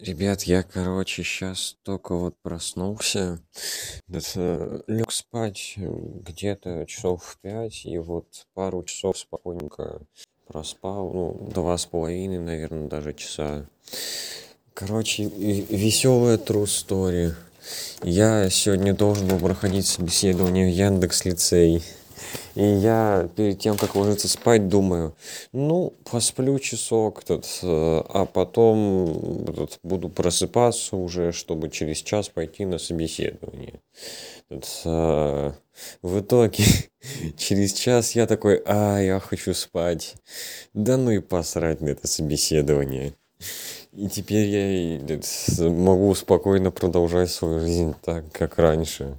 Ребят, я, короче, сейчас только вот проснулся. Это, лег спать где-то часов в пять, и вот пару часов спокойненько проспал. Ну, два с половиной, наверное, даже часа. Короче, веселая true story. Я сегодня должен был проходить собеседование в Яндекс лицей. И я перед тем, как ложиться спать, думаю, ну, посплю часок, тут, э, а потом тут, буду просыпаться уже, чтобы через час пойти на собеседование. Тут, а, в итоге, через час я такой, а, я хочу спать. Да ну и посрать на это собеседование. И теперь я могу спокойно продолжать свою жизнь так, как раньше.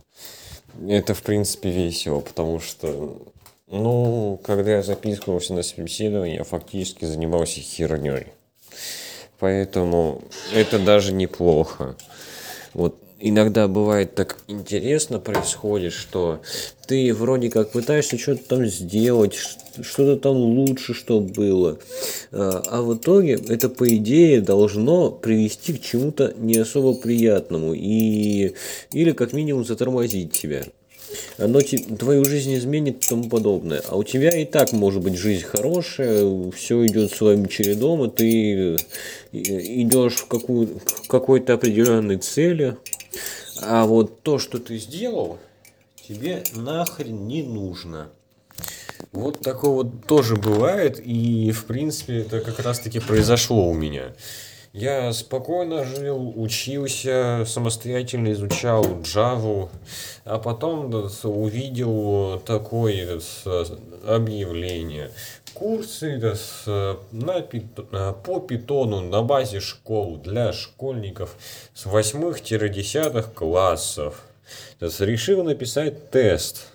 Это, в принципе, весело, потому что, ну, когда я записывался на собеседование, я фактически занимался херней. Поэтому это даже неплохо. Вот иногда бывает так интересно происходит, что ты вроде как пытаешься что-то там сделать, что-то там лучше, что было. А, а в итоге это, по идее, должно привести к чему-то не особо приятному и, или как минимум затормозить тебя. Оно твою жизнь изменит и тому подобное. А у тебя и так может быть жизнь хорошая, все идет своим чередом, и ты идешь в, какую, в какой-то определенной цели, а вот то, что ты сделал, тебе нахрен не нужно. Вот такое вот тоже бывает, и в принципе это как раз таки произошло у меня. Я спокойно жил, учился, самостоятельно изучал Java, а потом увидел такое объявление. Курсы на, по питону на базе школ для школьников с 8-10 классов. Решил написать тест.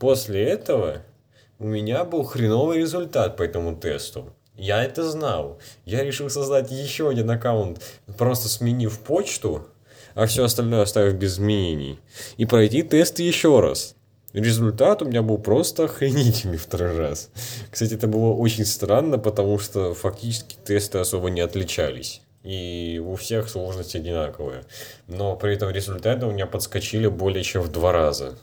После этого у меня был хреновый результат по этому тесту. Я это знал. Я решил создать еще один аккаунт, просто сменив почту, а все остальное оставив без изменений. И пройти тест еще раз. Результат у меня был просто охренительный второй раз. Кстати, это было очень странно, потому что фактически тесты особо не отличались. И у всех сложность одинаковая. Но при этом результаты у меня подскочили более чем в два раза.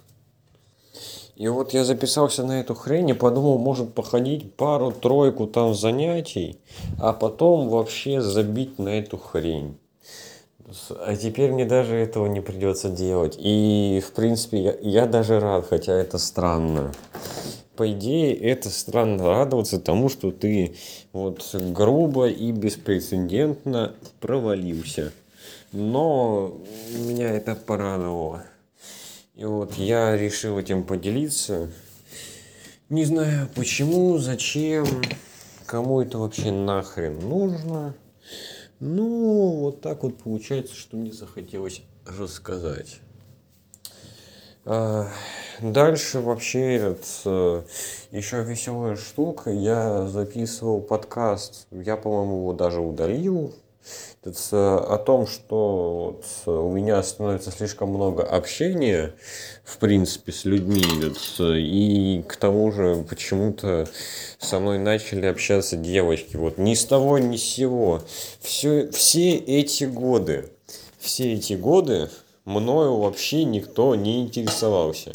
И вот я записался на эту хрень и подумал, может походить пару-тройку там занятий, а потом вообще забить на эту хрень. А теперь мне даже этого не придется делать. И, в принципе, я, я даже рад, хотя это странно. По идее, это странно радоваться тому, что ты вот грубо и беспрецедентно провалился. Но меня это порадовало. И вот я решил этим поделиться. Не знаю почему, зачем, кому это вообще нахрен нужно. Ну, вот так вот получается, что мне захотелось рассказать. А, дальше вообще этот, э, еще веселая штука. Я записывал подкаст. Я, по-моему, его даже удалил о том, что вот у меня становится слишком много общения, в принципе, с людьми, и к тому же почему-то со мной начали общаться девочки, вот ни с того, ни с сего. Все, все эти годы, все эти годы мною вообще никто не интересовался.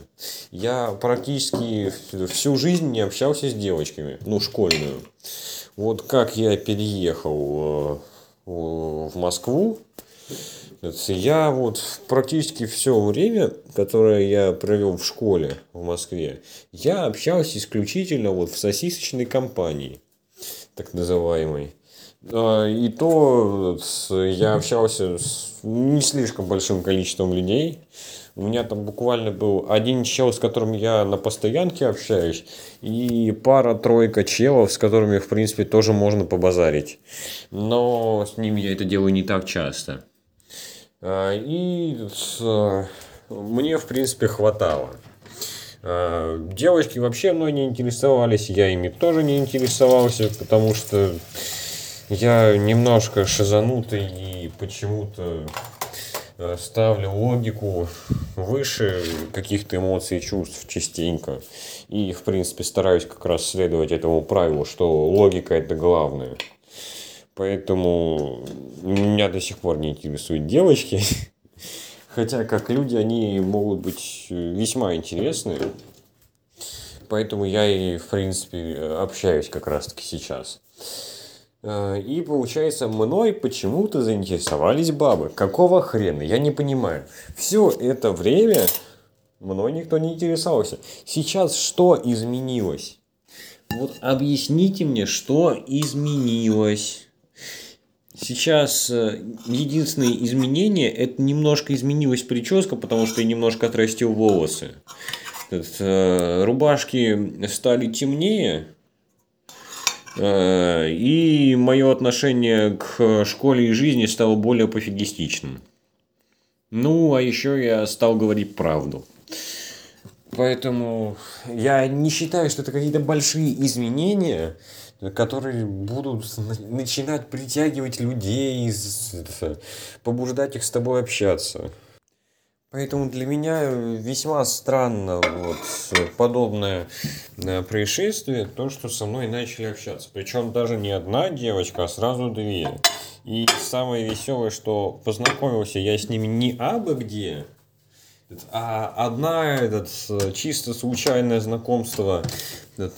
Я практически всю жизнь не общался с девочками, ну, школьную. Вот как я переехал э, в Москву. Я вот практически все время, которое я провел в школе в Москве, я общался исключительно вот в сосисочной компании, так называемой. А, и то я общался с не слишком большим количеством людей. У меня там буквально был один чел, с которым я на постоянке общаюсь, и пара-тройка челов, с которыми, в принципе, тоже можно побазарить. Но с ними я это делаю не так часто. А, и мне, в принципе, хватало. А, девочки вообще мной не интересовались, я ими тоже не интересовался, потому что я немножко шизанутый и почему-то ставлю логику выше каких-то эмоций и чувств частенько. И, в принципе, стараюсь как раз следовать этому правилу, что логика – это главное. Поэтому меня до сих пор не интересуют девочки. Хотя, как люди, они могут быть весьма интересны. Поэтому я и, в принципе, общаюсь как раз-таки сейчас. Э, и получается, мной почему-то заинтересовались бабы. Какого хрена? Я не понимаю. Все это время мной никто не интересовался. Сейчас что изменилось? Вот объясните мне, что изменилось. Сейчас э, единственное изменение, это немножко изменилась прическа, потому что я немножко отрастил волосы. Э, рубашки стали темнее, и мое отношение к школе и жизни стало более пофигистичным. Ну, а еще я стал говорить правду. Поэтому я не считаю, что это какие-то большие изменения, которые будут начинать притягивать людей, побуждать их с тобой общаться. Поэтому для меня весьма странно вот подобное э, происшествие, то, что со мной начали общаться. Причем даже не одна девочка, а сразу две. И самое веселое, что познакомился я с ними не абы где, а одна этот чисто случайное знакомство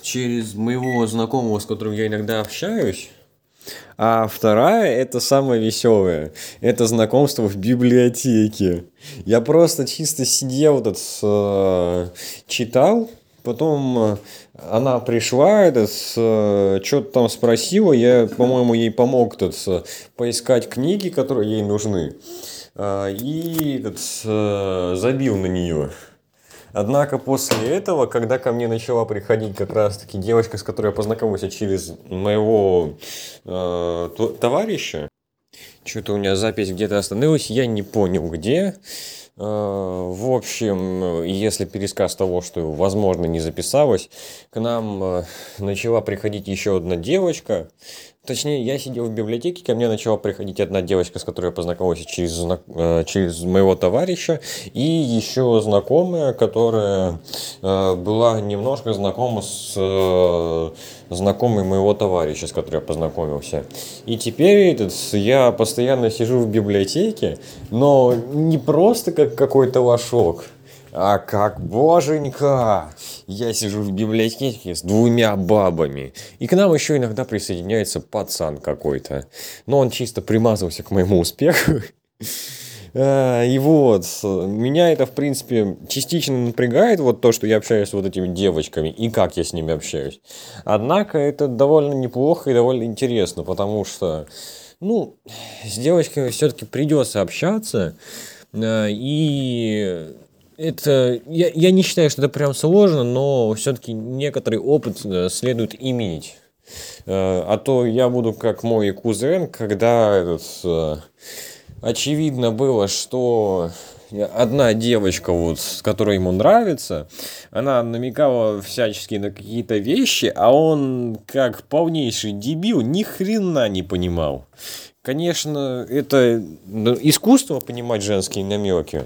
через моего знакомого, с которым я иногда общаюсь. А вторая, это самое веселое, это знакомство в библиотеке. Я просто чисто сидел, этот, э, читал, потом э, она пришла, этот, э, что-то там спросила, я, по-моему, ей помог этот, поискать книги, которые ей нужны. И этот, забил на нее. Однако после этого, когда ко мне начала приходить как раз-таки девочка, с которой я познакомился через моего э, товарища, что-то у меня запись где-то остановилась, я не понял где. Э, в общем, если пересказ того, что, возможно, не записалось, к нам э, начала приходить еще одна девочка, Точнее, я сидел в библиотеке, ко мне начала приходить одна девочка, с которой я познакомился через, э, через моего товарища, и еще знакомая, которая э, была немножко знакома с э, знакомой моего товарища, с которым я познакомился. И теперь этот, я постоянно сижу в библиотеке, но не просто как какой-то лошок, а как боженька! Я сижу в библиотеке с двумя бабами. И к нам еще иногда присоединяется пацан какой-то. Но он чисто примазывался к моему успеху. А, и вот, меня это, в принципе, частично напрягает, вот то, что я общаюсь с вот этими девочками, и как я с ними общаюсь. Однако это довольно неплохо и довольно интересно, потому что, ну, с девочками все-таки придется общаться, а, и это я, я не считаю, что это прям сложно, но все-таки некоторый опыт э, следует иметь. Э, а то я буду как мой кузен, когда этот, э, очевидно было, что одна девочка, вот, которая ему нравится, она намекала всячески на какие-то вещи, а он, как полнейший дебил, ни хрена не понимал. Конечно, это ну, искусство понимать женские намеки.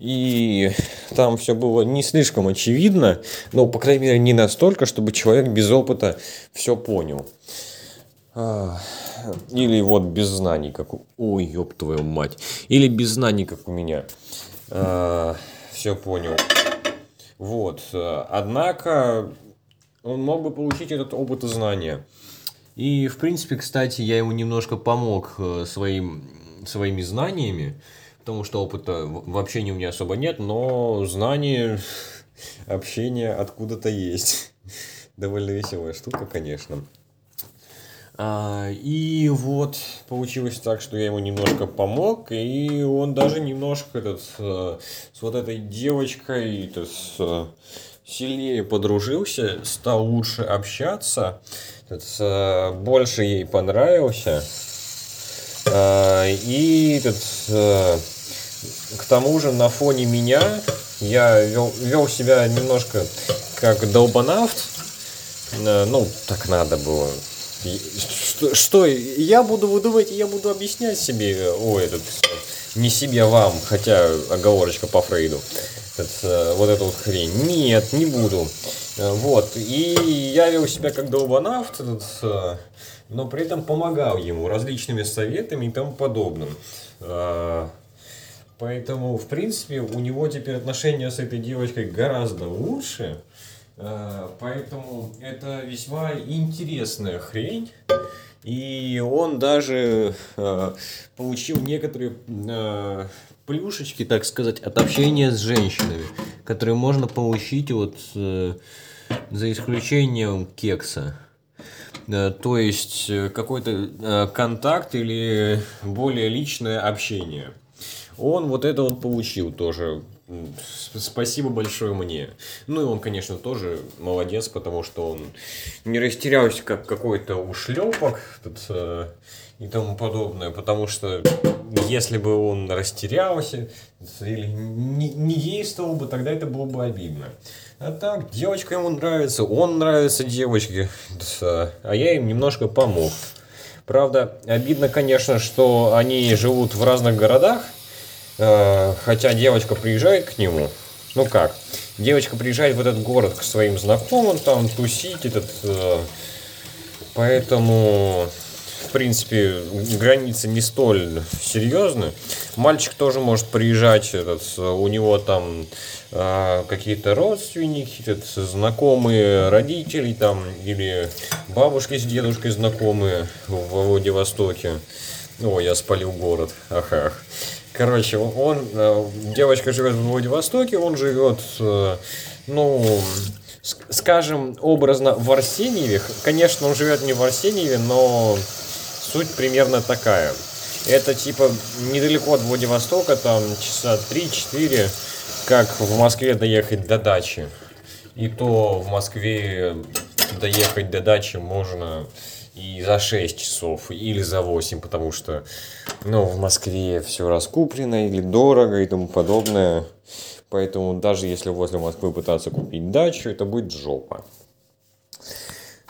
И там все было не слишком очевидно, но, по крайней мере, не настолько, чтобы человек без опыта все понял. А, или вот без знаний, как у... Ой, ёб твою мать. Или без знаний, как у меня. А, все понял. Вот. Однако он мог бы получить этот опыт и знания. И, в принципе, кстати, я ему немножко помог э, своим, своими знаниями, потому что опыта в общении у меня особо нет, но знания, общение откуда-то есть. Довольно веселая штука, конечно. А, и вот получилось так, что я ему немножко помог, и он даже немножко этот, э, с вот этой девочкой этот, э, сильнее подружился, стал лучше общаться, этот, больше ей понравился. А, и этот, к тому же на фоне меня я вел, вел себя немножко как долбанавт. Ну, так надо было. Что, что я буду, вы думаете, я буду объяснять себе, ой, этот, не себе, а вам, хотя оговорочка по Фрейду. Это, вот эту вот хрень. Нет, не буду. Вот. И я вел себя как долбанавт, но при этом помогал ему различными советами и тому подобным. Поэтому, в принципе, у него теперь отношения с этой девочкой гораздо лучше. Поэтому это весьма интересная хрень. И он даже э, получил некоторые э, плюшечки, так сказать, от общения с женщинами, которые можно получить вот э, за исключением кекса. Э, то есть э, какой-то э, контакт или более личное общение. Он вот это вот получил тоже Спасибо большое мне. Ну и он, конечно, тоже молодец, потому что он не растерялся как какой-то ушлепок тут, э, и тому подобное, потому что если бы он растерялся или не, не действовал бы, тогда это было бы обидно. А так, девочка ему нравится, он нравится девочке, а я им немножко помог. Правда, обидно, конечно, что они живут в разных городах, хотя девочка приезжает к нему, ну как, девочка приезжает в этот город к своим знакомым, там тусить, этот, э, поэтому, в принципе, границы не столь серьезны. Мальчик тоже может приезжать, этот, у него там э, какие-то родственники, этот, знакомые родители там, или бабушки с дедушкой знакомые в Владивостоке. О, я спалил город, ах, ах. Короче, он, э, девочка живет в Владивостоке, он живет, э, ну, скажем, образно в Арсеньеве. Конечно, он живет не в Арсеньеве, но суть примерно такая. Это типа недалеко от Владивостока, там часа 3-4, как в Москве доехать до дачи. И то в Москве доехать до дачи можно и за 6 часов, или за 8, потому что, ну, в Москве все раскуплено или дорого и тому подобное. Поэтому даже если возле Москвы пытаться купить дачу, это будет жопа.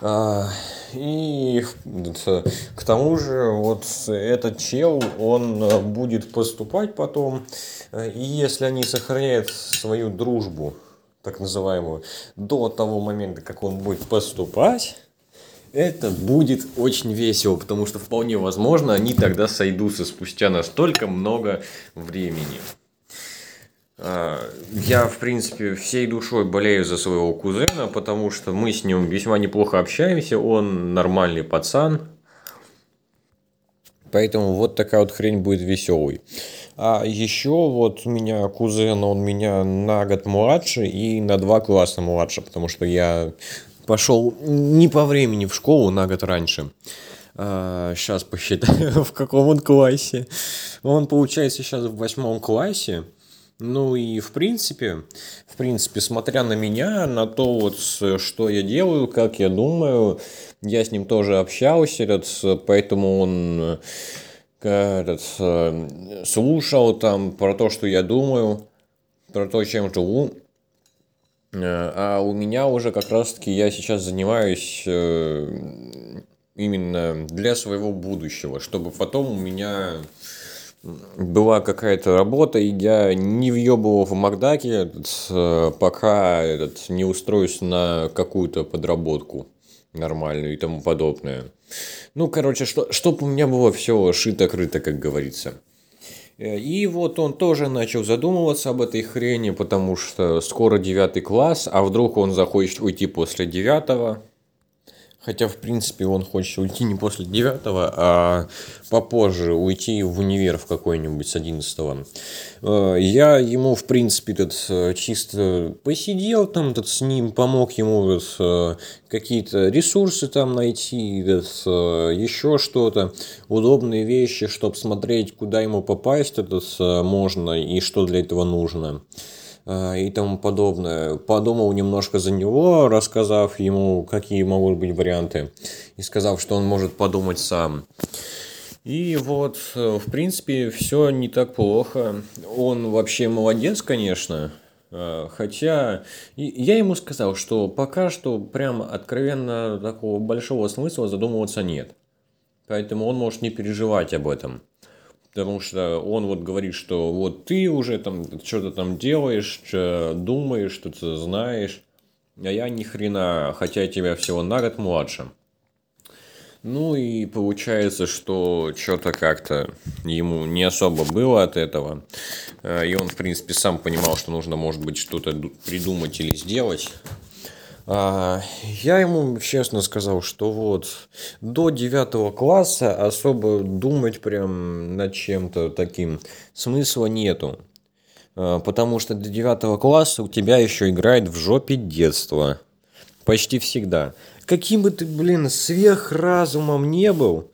А, и к тому же вот этот чел, он будет поступать потом, и если они сохраняют свою дружбу, так называемую, до того момента, как он будет поступать, это будет очень весело, потому что вполне возможно они тогда сойдутся спустя настолько много времени. А, я, в принципе, всей душой болею за своего кузена, потому что мы с ним весьма неплохо общаемся, он нормальный пацан. Поэтому вот такая вот хрень будет веселой. А еще вот у меня кузен, он меня на год младше и на два класса младше, потому что я пошел не по времени в школу на год раньше. А, сейчас посчитаю, в каком он классе. Он, получается, сейчас в восьмом классе. Ну и в принципе, в принципе, смотря на меня, на то вот, что я делаю, как я думаю, я с ним тоже общался, этот, поэтому он этот, слушал там про то, что я думаю, про то, чем живу. Э, а у меня уже как раз-таки я сейчас занимаюсь э, именно для своего будущего, чтобы потом у меня была какая-то работа, и я не въебывал в Макдаке, э, пока этот, не устроюсь на какую-то подработку нормальную и тому подобное. Ну, короче, что, чтобы у меня было все шито-крыто, как говорится. Э, и вот он тоже начал задумываться об этой хрени, потому что скоро девятый класс, а вдруг он захочет уйти после девятого. Хотя, в принципе, он хочет уйти не после девятого, а попозже уйти в универ в какой-нибудь с одиннадцатого. Э, я ему, в принципе, тут э, чисто посидел там, тут с ним, помог ему тут, э, какие-то ресурсы там найти, тут, еще что-то, удобные вещи, чтобы смотреть, куда ему попасть тут можно и что для этого нужно. Э, и тому подобное. Подумал немножко за него, рассказав ему, какие могут быть варианты, и сказав, что он может подумать сам. И вот, э, в принципе, все не так плохо. Он вообще молодец, конечно. Э, хотя я ему сказал, что пока что прям откровенно такого большого смысла задумываться нет. Поэтому он может не переживать об этом. Потому что он вот говорит, что вот ты уже там что-то там делаешь, что думаешь, что-то знаешь, а я ни хрена, хотя тебя всего на год младше. Ну и получается, что что-то как-то ему не особо было от этого. Э, и он, в принципе, сам понимал, что нужно, может быть, что-то придумать или сделать. А, я ему честно сказал, что вот до девятого класса особо думать прям над чем-то таким смысла нету. А, потому что до девятого класса у тебя еще играет в жопе детство. Почти всегда. Каким бы ты, блин, сверхразумом не был,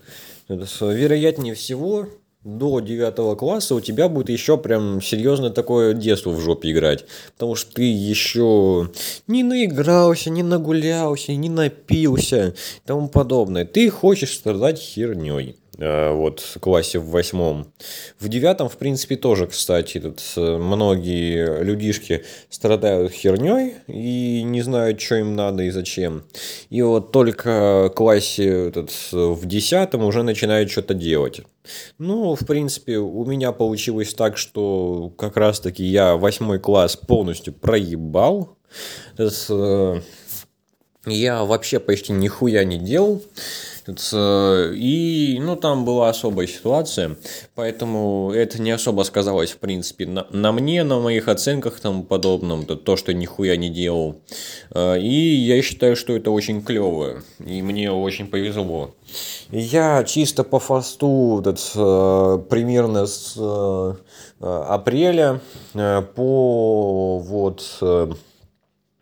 вероятнее всего, до девятого класса у тебя будет еще прям серьезно такое детство в жопе играть. Потому что ты еще не наигрался, не нагулялся, не напился и тому подобное. Ты хочешь страдать херней. Э, вот классе в восьмом. В девятом, в принципе, тоже, кстати, тут э, многие людишки страдают херней и не знают, что им надо и зачем. И вот только классе этот, в десятом уже начинают что-то делать. Ну, в принципе, у меня получилось так, что как раз-таки я восьмой класс полностью проебал. Э, я вообще почти нихуя не делал. И, ну, там была особая ситуация, поэтому это не особо сказалось, в принципе, на, на мне, на моих оценках там подобном, то, то, что нихуя не делал. А, и я считаю, что это очень клево, и мне очень повезло. Я чисто по фасту этот, э, примерно с э, апреля э, по вот,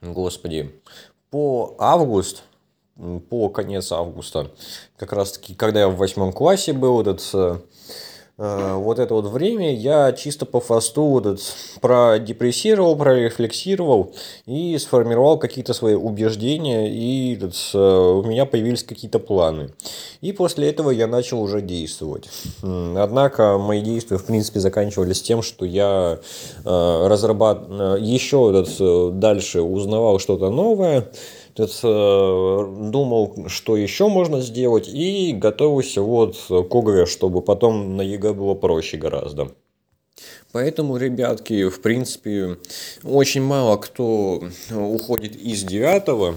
господи, по август по конец августа. Как раз таки, когда я в восьмом классе был, этот, э, э, вот это вот время я чисто по фасту вот этот, продепрессировал, прорефлексировал и сформировал какие-то свои убеждения, и этот, э, у меня появились какие-то планы. И после этого я начал уже действовать. Однако мои действия, в принципе, заканчивались тем, что я разрабатывал, еще этот, дальше узнавал что-то новое, думал, что еще можно сделать, и готовился вот к ОГЭ, чтобы потом на ЕГЭ было проще гораздо. Поэтому, ребятки, в принципе, очень мало кто уходит из девятого,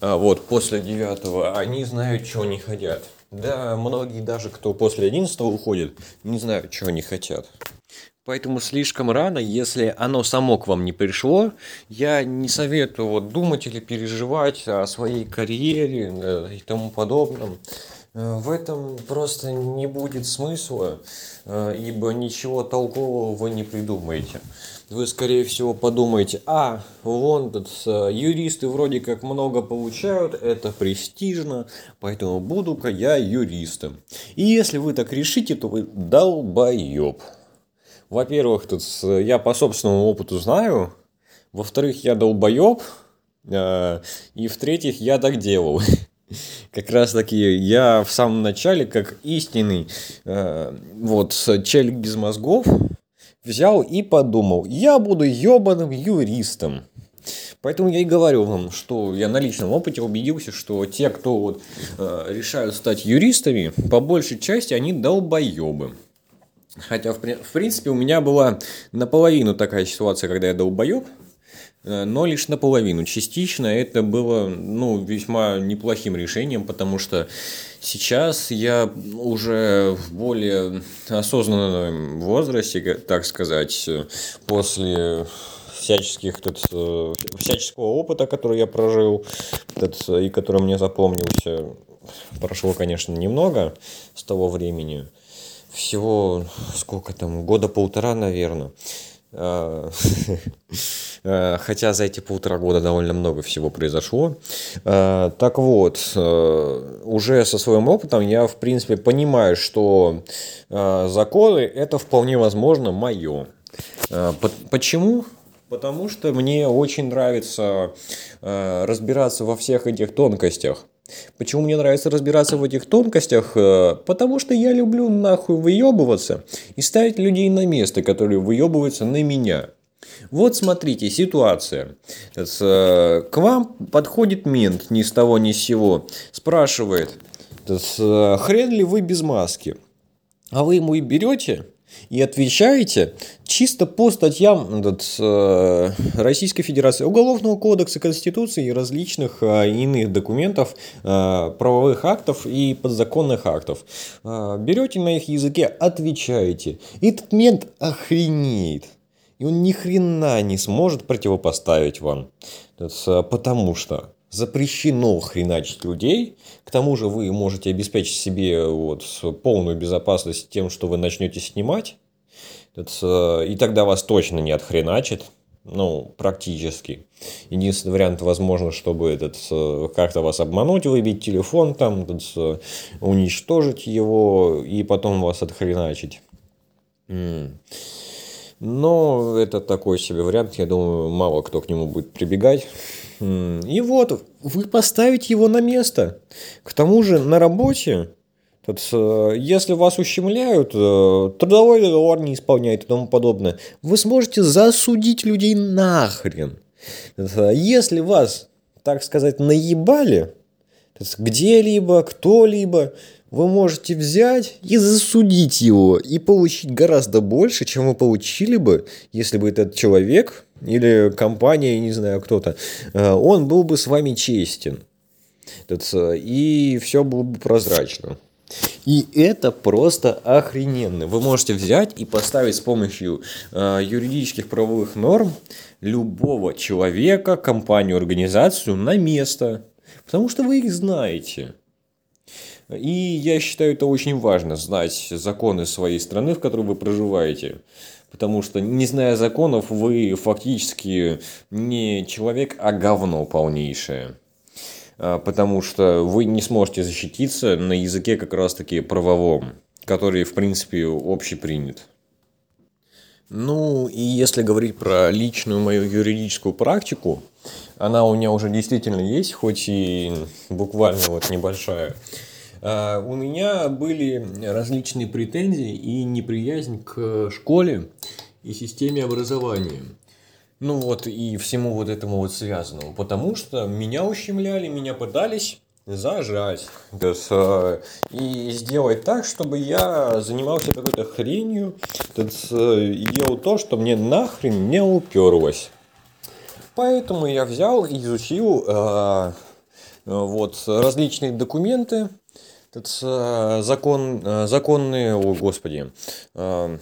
а вот после девятого, они знают, чего не хотят. Да, многие даже, кто после одиннадцатого уходит, не знают, чего они хотят. Поэтому слишком рано, если оно само к вам не пришло, я не советую вот думать или переживать о своей карьере э, и тому подобном. Э, в этом просто не будет смысла, э, ибо ничего толкового вы не придумаете. Вы, скорее всего, подумаете, а, тут юристы вроде как много получают, это престижно, поэтому буду-ка я юристом. И если вы так решите, то вы долбоеб. Во-первых, тут я по собственному опыту знаю. Во-вторых, я долбоеб. Э, и в-третьих, я так делал. Как раз таки я в самом начале, как истинный э, вот челик без мозгов, взял и подумал, я буду ебаным юристом. Поэтому я и говорю вам, что я на личном опыте убедился, что те, кто вот, э, решают стать юристами, по большей части они долбоебы. Хотя, в, в принципе, у меня была наполовину такая ситуация, когда я долбоеб, э, но лишь наполовину. Частично это было ну, весьма неплохим решением, потому что сейчас я уже в более осознанном возрасте, так сказать, после всяческих тут, э, всяческого опыта, который я прожил тут, и который мне запомнился. Прошло, конечно, немного с того времени – всего сколько там, года полтора, наверное. А, а, хотя за эти полтора года довольно много всего произошло. А, так вот, уже со своим опытом я, в принципе, понимаю, что законы это вполне возможно мое. Почему? Потому что мне очень нравится разбираться во всех этих тонкостях. Почему мне нравится разбираться в этих тонкостях? Э, потому что я люблю нахуй выебываться и ставить людей на место, которые выебываются на меня. Вот смотрите, ситуация. Э, к вам подходит мент ни с того ни с сего. Спрашивает, э, хрен ли вы без маски? А вы ему и берете и отвечаете чисто по статьям этот, э, Российской Федерации, Уголовного кодекса, Конституции и различных э, иных документов, э, правовых актов и подзаконных актов. Берете на их языке, отвечаете. И этот мент охренеет. И он ни хрена не сможет противопоставить вам. Потому что запрещено хреначить людей. К тому же вы можете обеспечить себе вот полную безопасность тем, что вы начнете снимать. И тогда вас точно не отхреначит. Ну, практически. Единственный вариант, возможно, чтобы этот как-то вас обмануть, выбить телефон, там, этот, уничтожить его и потом вас отхреначить. Но это такой себе вариант, я думаю, мало кто к нему будет прибегать. И вот, вы поставите его на место. К тому же на работе, если вас ущемляют, э, трудовой договор не исполняет и тому подобное, вы сможете засудить людей нахрен. Если вас, так сказать, наебали, где-либо, кто-либо, вы можете взять и засудить его и получить гораздо больше, чем вы получили бы, если бы этот человек или компания, не знаю, кто-то, э, он был бы с вами честен. И все было бы прозрачно. И это просто охрененно. Вы можете взять и поставить с помощью э, юридических правовых норм любого человека, компанию, организацию на место. Потому что вы их знаете. И я считаю это очень важно, знать законы своей страны, в которой вы проживаете. Потому что, не зная законов, вы фактически не человек, а говно полнейшее. А, потому что вы не сможете защититься на языке как раз-таки правовом, который, в принципе, общепринят. Ну, и если говорить про личную мою юридическую практику, она у меня уже действительно есть, хоть и буквально вот небольшая. А, у меня были различные претензии и неприязнь к школе и системе образования. Ну вот и всему вот этому вот связанному. Потому что меня ущемляли, меня пытались зажать. А, и сделать так, чтобы я занимался какой-то хренью и делал то, что мне нахрен не уперлось. Поэтому я взял и изучил э, вот, различные документы, этот, э, закон, э, законные, о господи, э,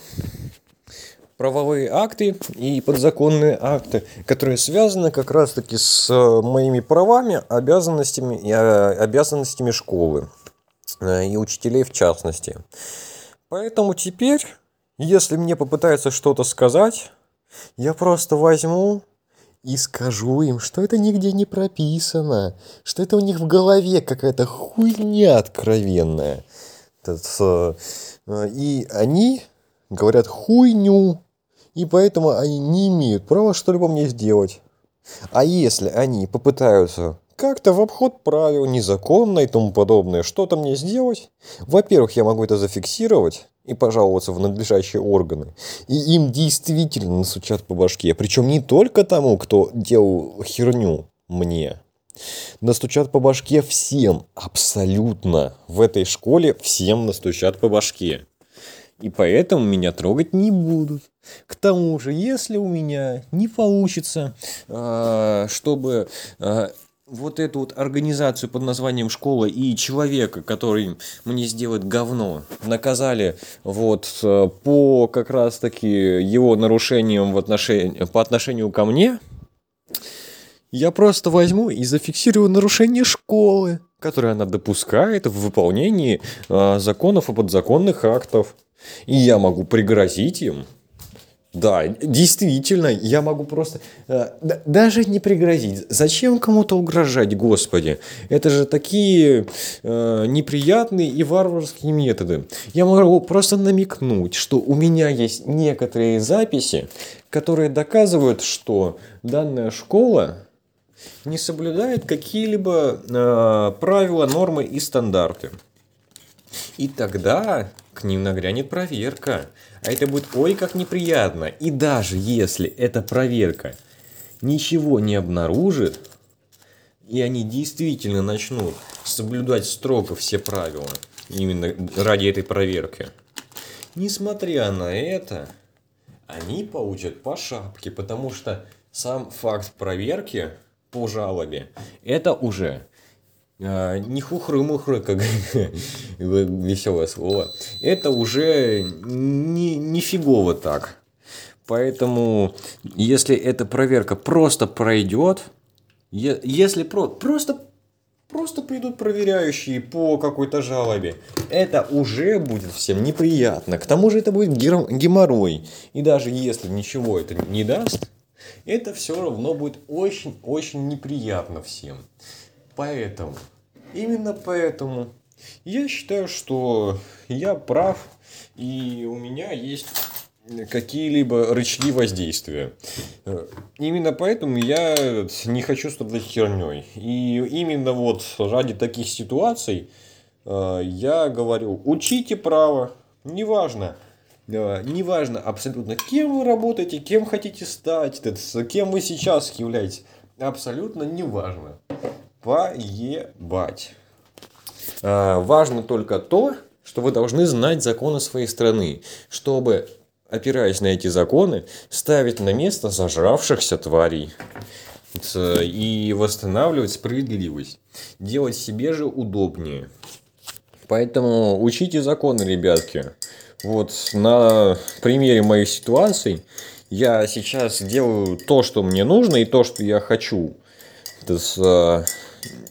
правовые акты и подзаконные акты, которые связаны как раз-таки с моими правами, обязанностями и обязанностями школы и учителей в частности. Поэтому теперь, если мне попытаются что-то сказать, я просто возьму и скажу им, что это нигде не прописано, что это у них в голове какая-то хуйня откровенная. Э, и они говорят хуйню, и поэтому они не имеют права что-либо мне сделать. А если они попытаются как-то в обход правил, незаконно и тому подобное, что-то мне сделать, во-первых, я могу это зафиксировать, и пожаловаться в надлежащие органы. И им действительно насучат по башке. Причем не только тому, кто делал херню мне. Настучат по башке всем, абсолютно. В этой школе всем настучат по башке. И поэтому меня трогать не будут. К тому же, если у меня не получится, а, чтобы а, вот эту вот организацию под названием школа и человека, который мне сделает говно, наказали вот э, по как раз таки его нарушениям в отношении, по отношению ко мне, я просто возьму и зафиксирую нарушение школы, которое она допускает в выполнении э, законов и подзаконных актов. И я могу пригрозить им да, действительно, я могу просто э, даже не пригрозить. Зачем кому-то угрожать, Господи? Это же такие э, неприятные и варварские методы. Я могу просто намекнуть, что у меня есть некоторые записи, которые доказывают, что данная школа не соблюдает какие-либо э, правила, нормы и стандарты. И тогда к ним нагрянет проверка. А это будет ой как неприятно. И даже если эта проверка ничего не обнаружит, и они действительно начнут соблюдать строго все правила, именно ради этой проверки, несмотря на это, они получат по шапке, потому что сам факт проверки по жалобе, это уже а, не хухры-мухры, как веселое слово, это уже не, не фигово так. Поэтому, если эта проверка просто пройдет, если про, просто, просто придут проверяющие по какой-то жалобе, это уже будет всем неприятно. К тому же это будет геморрой. И даже если ничего это не даст, это все равно будет очень-очень неприятно всем. Поэтому, именно поэтому, я считаю, что я прав, и у меня есть какие-либо рычаги воздействия. Именно поэтому я не хочу страдать херней. И именно вот ради таких ситуаций э, я говорю, учите право, неважно, э, неважно абсолютно, кем вы работаете, кем хотите стать, кем вы сейчас являетесь, абсолютно неважно. Поебать. Э, важно только то, что вы должны знать законы своей страны, чтобы опираясь на эти законы, ставить на место зажравшихся тварей и восстанавливать справедливость, делать себе же удобнее. Поэтому учите законы, ребятки. Вот на примере моей ситуации я сейчас делаю то, что мне нужно и то, что я хочу.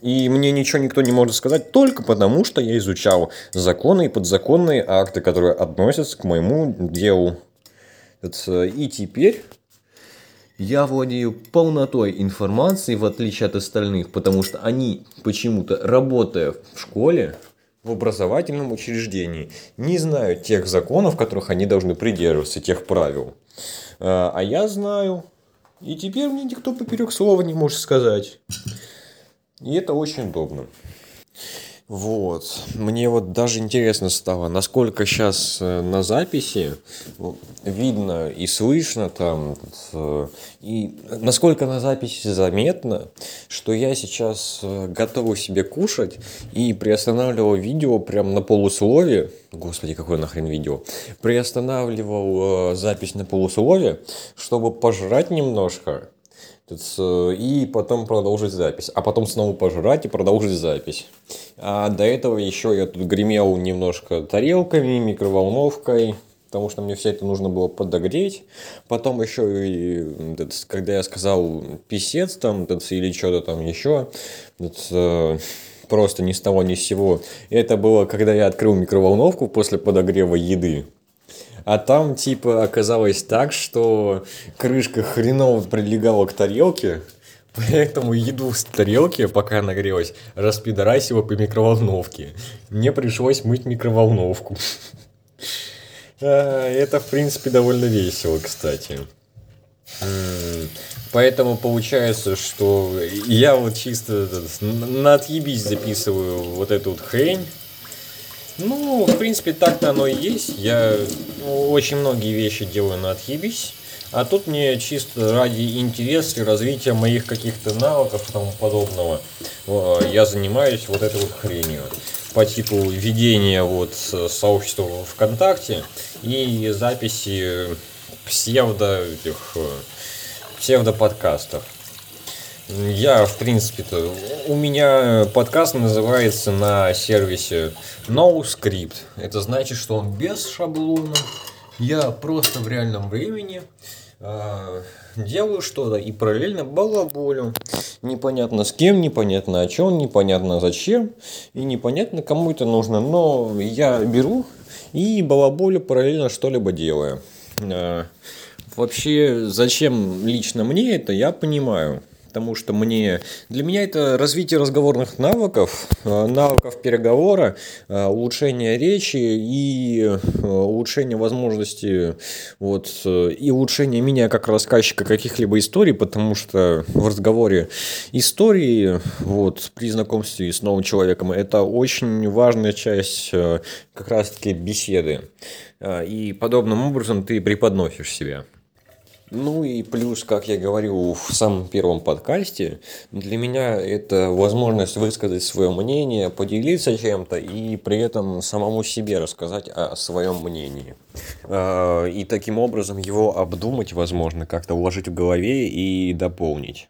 И мне ничего никто не может сказать только потому, что я изучал законы и подзаконные акты, которые относятся к моему делу. И теперь я владею полнотой информации, в отличие от остальных, потому что они почему-то, работая в школе, в образовательном учреждении, не знают тех законов, которых они должны придерживаться, тех правил. А, а я знаю. И теперь мне никто поперек слова не может сказать. И это очень удобно. Вот. Мне вот даже интересно стало, насколько сейчас э, на записи видно и слышно там, э, и насколько на записи заметно, что я сейчас э, готовы себе кушать и приостанавливал видео прям на полуслове. Господи, какое нахрен видео. Приостанавливал запись на полуслове, чтобы пожрать немножко и потом продолжить запись. А потом снова пожрать и продолжить запись. А до этого еще я тут гремел немножко тарелками, микроволновкой, потому что мне все это нужно было подогреть. Потом еще, и, когда я сказал писец там, или что-то там еще, э, просто ни с того ни с сего. Это было, когда я открыл микроволновку после подогрева еды. А там, типа, оказалось так, что крышка хреново прилегала к тарелке, Поэтому еду с тарелки, пока нагрелась, распидорасила по микроволновке. Мне пришлось мыть микроволновку. А, это, в принципе, довольно весело, кстати. Поэтому получается, что я вот чисто на отъебись записываю вот эту вот хрень. Ну, в принципе, так-то оно и есть. Я очень многие вещи делаю на отъебись. А тут мне чисто ради интереса и развития моих каких-то навыков и тому подобного я занимаюсь вот этой вот хренью по типу ведения вот сообщества ВКонтакте и записи псевдо этих псевдо подкастов. Я, в принципе-то, у меня подкаст называется на сервисе NoScript. Это значит, что он без шаблона. Я просто в реальном времени э, делаю что-то и параллельно балаболю. Непонятно с кем, непонятно о чем, непонятно зачем и непонятно кому это нужно. Но я беру и балаболю параллельно что-либо делаю. Э, вообще, зачем лично мне это, я понимаю потому что мне, для меня это развитие разговорных навыков, э, навыков переговора, э, улучшение речи и э, улучшение возможности вот, и улучшение меня как рассказчика каких-либо историй, потому что в разговоре истории вот, при знакомстве с новым человеком это очень важная часть как раз-таки беседы. И подобным образом ты преподносишь себя. Ну и плюс, как я говорил в самом первом подкасте, для меня это возможность высказать свое мнение, поделиться чем-то и при этом самому себе рассказать о своем мнении. А, и таким образом его обдумать, возможно, как-то уложить в голове и дополнить.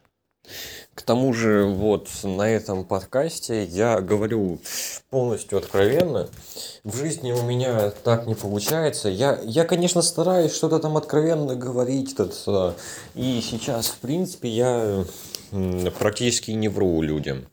К тому же, вот на этом подкасте я говорю полностью откровенно. В жизни у меня так не получается. Я, я конечно, стараюсь что-то там откровенно говорить. Тут, э, и сейчас, в принципе, я практически не вру людям.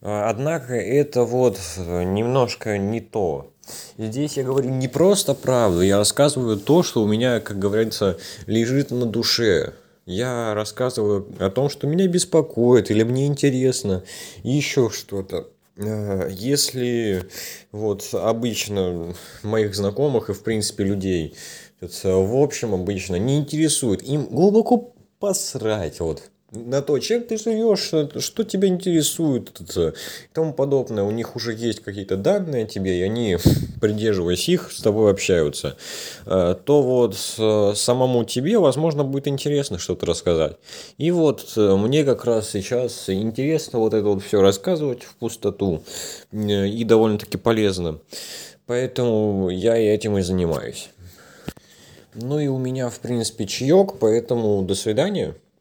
Однако это вот немножко не то. Здесь я говорю не просто правду, я рассказываю то, что у меня, как говорится, лежит на душе я рассказываю о том, что меня беспокоит или мне интересно, еще что-то. Э, если вот обычно моих знакомых и в принципе людей в общем обычно не интересует, им глубоко посрать вот на то, чем ты живешь, что, что тебя интересует и тому подобное. У них уже есть какие-то данные о тебе, и они, придерживаясь их, с тобой общаются. Э, то вот самому тебе, возможно, будет интересно что-то рассказать. И вот э, мне как раз сейчас интересно вот это вот все рассказывать в пустоту. Э, и довольно-таки полезно. Поэтому я этим и занимаюсь. Ну и у меня, в принципе, чаек, поэтому до свидания.